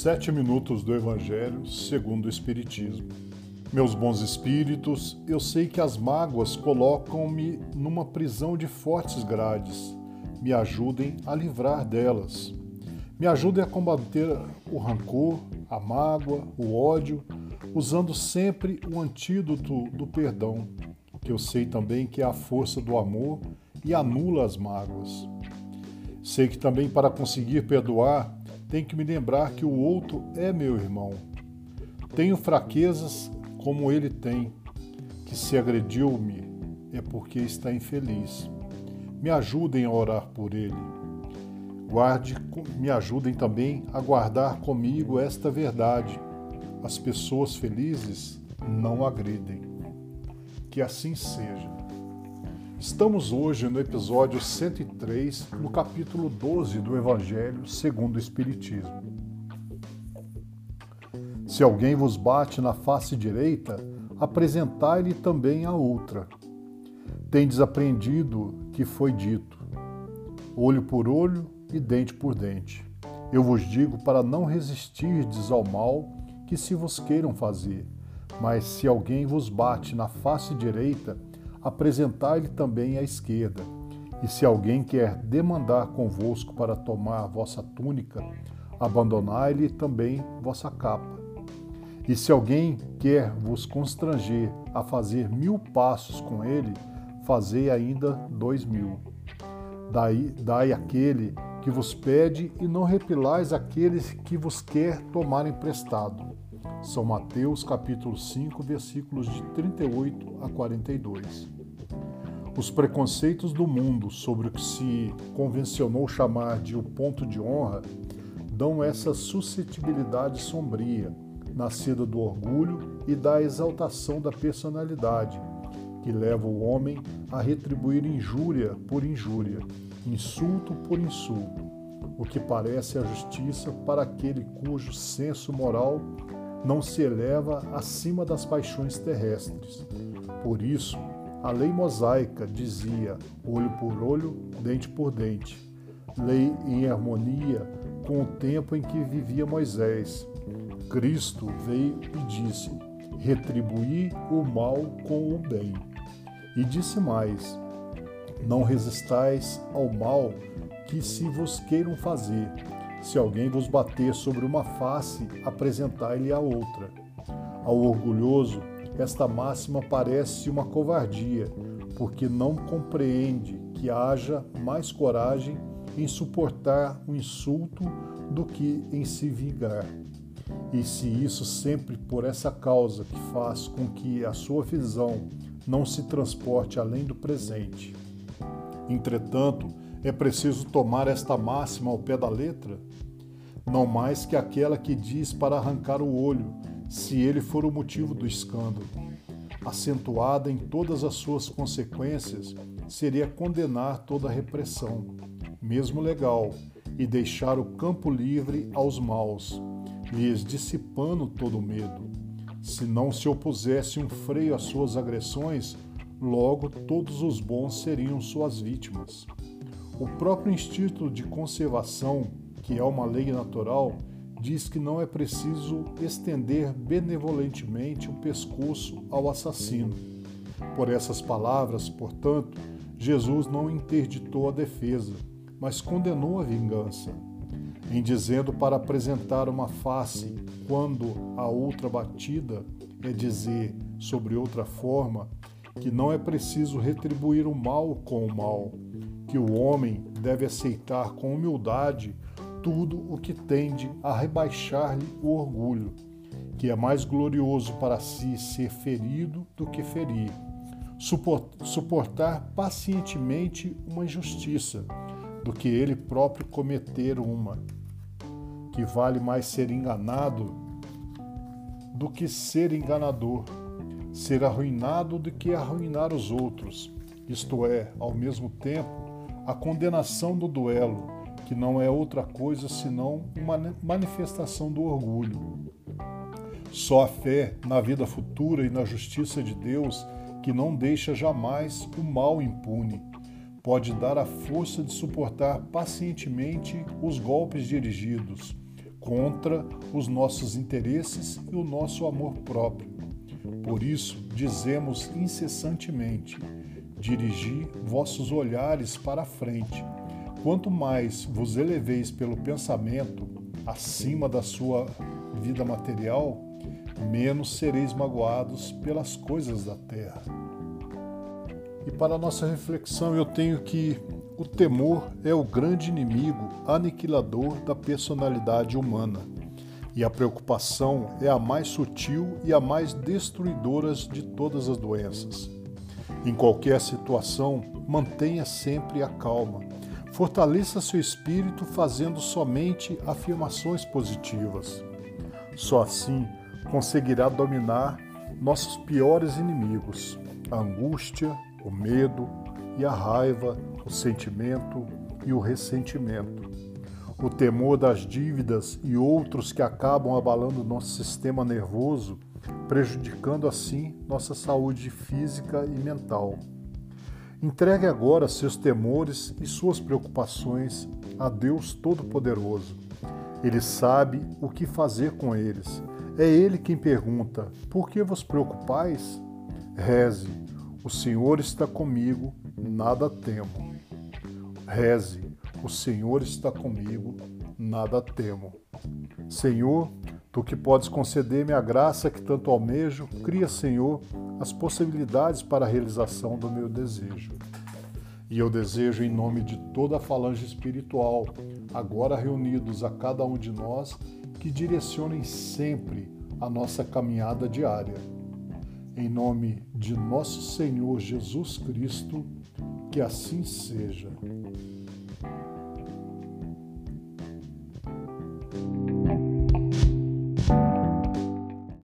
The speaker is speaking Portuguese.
Sete minutos do Evangelho segundo o Espiritismo. Meus bons espíritos, eu sei que as mágoas colocam-me numa prisão de fortes grades. Me ajudem a livrar delas. Me ajudem a combater o rancor, a mágoa, o ódio, usando sempre o antídoto do perdão, que eu sei também que é a força do amor e anula as mágoas. Sei que também para conseguir perdoar tenho que me lembrar que o outro é meu irmão. Tenho fraquezas como ele tem, que se agrediu-me é porque está infeliz. Me ajudem a orar por ele. Guarde, me ajudem também a guardar comigo esta verdade. As pessoas felizes não agridem. Que assim seja. Estamos hoje no episódio 103, no capítulo 12 do Evangelho segundo o Espiritismo. Se alguém vos bate na face direita, apresentai-lhe também a outra. Tendes aprendido que foi dito: olho por olho e dente por dente. Eu vos digo para não resistirdes ao mal que se vos queiram fazer. Mas se alguém vos bate na face direita, apresentai-lhe também à esquerda. E se alguém quer demandar convosco para tomar vossa túnica, abandonai-lhe também vossa capa. E se alguém quer vos constranger a fazer mil passos com ele, fazei ainda dois mil. Daí, dai aquele que vos pede e não repilais aquele que vos quer tomar emprestado. São Mateus capítulo 5, versículos de 38 a 42. Os preconceitos do mundo sobre o que se convencionou chamar de o ponto de honra dão essa suscetibilidade sombria, nascida do orgulho e da exaltação da personalidade, que leva o homem a retribuir injúria por injúria, insulto por insulto, o que parece a justiça para aquele cujo senso moral não se eleva acima das paixões terrestres. Por isso, a lei mosaica dizia olho por olho, dente por dente, lei em harmonia com o tempo em que vivia Moisés. Cristo veio e disse: retribuir o mal com o bem. E disse mais: Não resistais ao mal que se vos queiram fazer se alguém vos bater sobre uma face, apresentai-lhe a outra. Ao orgulhoso, esta máxima parece uma covardia, porque não compreende que haja mais coragem em suportar o insulto do que em se vingar. E se isso sempre por essa causa que faz com que a sua visão não se transporte além do presente. Entretanto, é preciso tomar esta máxima ao pé da letra? Não mais que aquela que diz para arrancar o olho, se ele for o motivo do escândalo. Acentuada em todas as suas consequências, seria condenar toda a repressão, mesmo legal, e deixar o campo livre aos maus, lhes dissipando todo o medo. Se não se opusesse um freio às suas agressões, logo todos os bons seriam suas vítimas. O próprio instinto de conservação, que é uma lei natural, diz que não é preciso estender benevolentemente o pescoço ao assassino. Por essas palavras, portanto, Jesus não interditou a defesa, mas condenou a vingança. Em dizendo para apresentar uma face quando a outra batida, é dizer, sobre outra forma, que não é preciso retribuir o mal com o mal, que o homem deve aceitar com humildade tudo o que tende a rebaixar-lhe o orgulho, que é mais glorioso para si ser ferido do que ferir, suportar pacientemente uma injustiça do que ele próprio cometer uma, que vale mais ser enganado do que ser enganador ser arruinado do que arruinar os outros, isto é, ao mesmo tempo, a condenação do duelo, que não é outra coisa senão uma manifestação do orgulho. Só a fé na vida futura e na justiça de Deus, que não deixa jamais o mal impune, pode dar a força de suportar pacientemente os golpes dirigidos, contra os nossos interesses e o nosso amor próprio. Por isso, dizemos incessantemente: dirigi vossos olhares para a frente. Quanto mais vos eleveis pelo pensamento acima da sua vida material, menos sereis magoados pelas coisas da terra. E para a nossa reflexão, eu tenho que o temor é o grande inimigo aniquilador da personalidade humana. E a preocupação é a mais sutil e a mais destruidora de todas as doenças. Em qualquer situação, mantenha sempre a calma. Fortaleça seu espírito fazendo somente afirmações positivas. Só assim conseguirá dominar nossos piores inimigos, a angústia, o medo e a raiva, o sentimento e o ressentimento. O temor das dívidas e outros que acabam abalando nosso sistema nervoso, prejudicando assim nossa saúde física e mental. Entregue agora seus temores e suas preocupações a Deus Todo-Poderoso. Ele sabe o que fazer com eles. É Ele quem pergunta: Por que vos preocupais? Reze, o Senhor está comigo, nada temo. Reze, o Senhor está comigo, nada temo. Senhor, tu que podes conceder-me a graça que tanto almejo, cria, Senhor, as possibilidades para a realização do meu desejo. E eu desejo, em nome de toda a falange espiritual, agora reunidos a cada um de nós, que direcionem sempre a nossa caminhada diária em nome de nosso Senhor Jesus Cristo, que assim seja.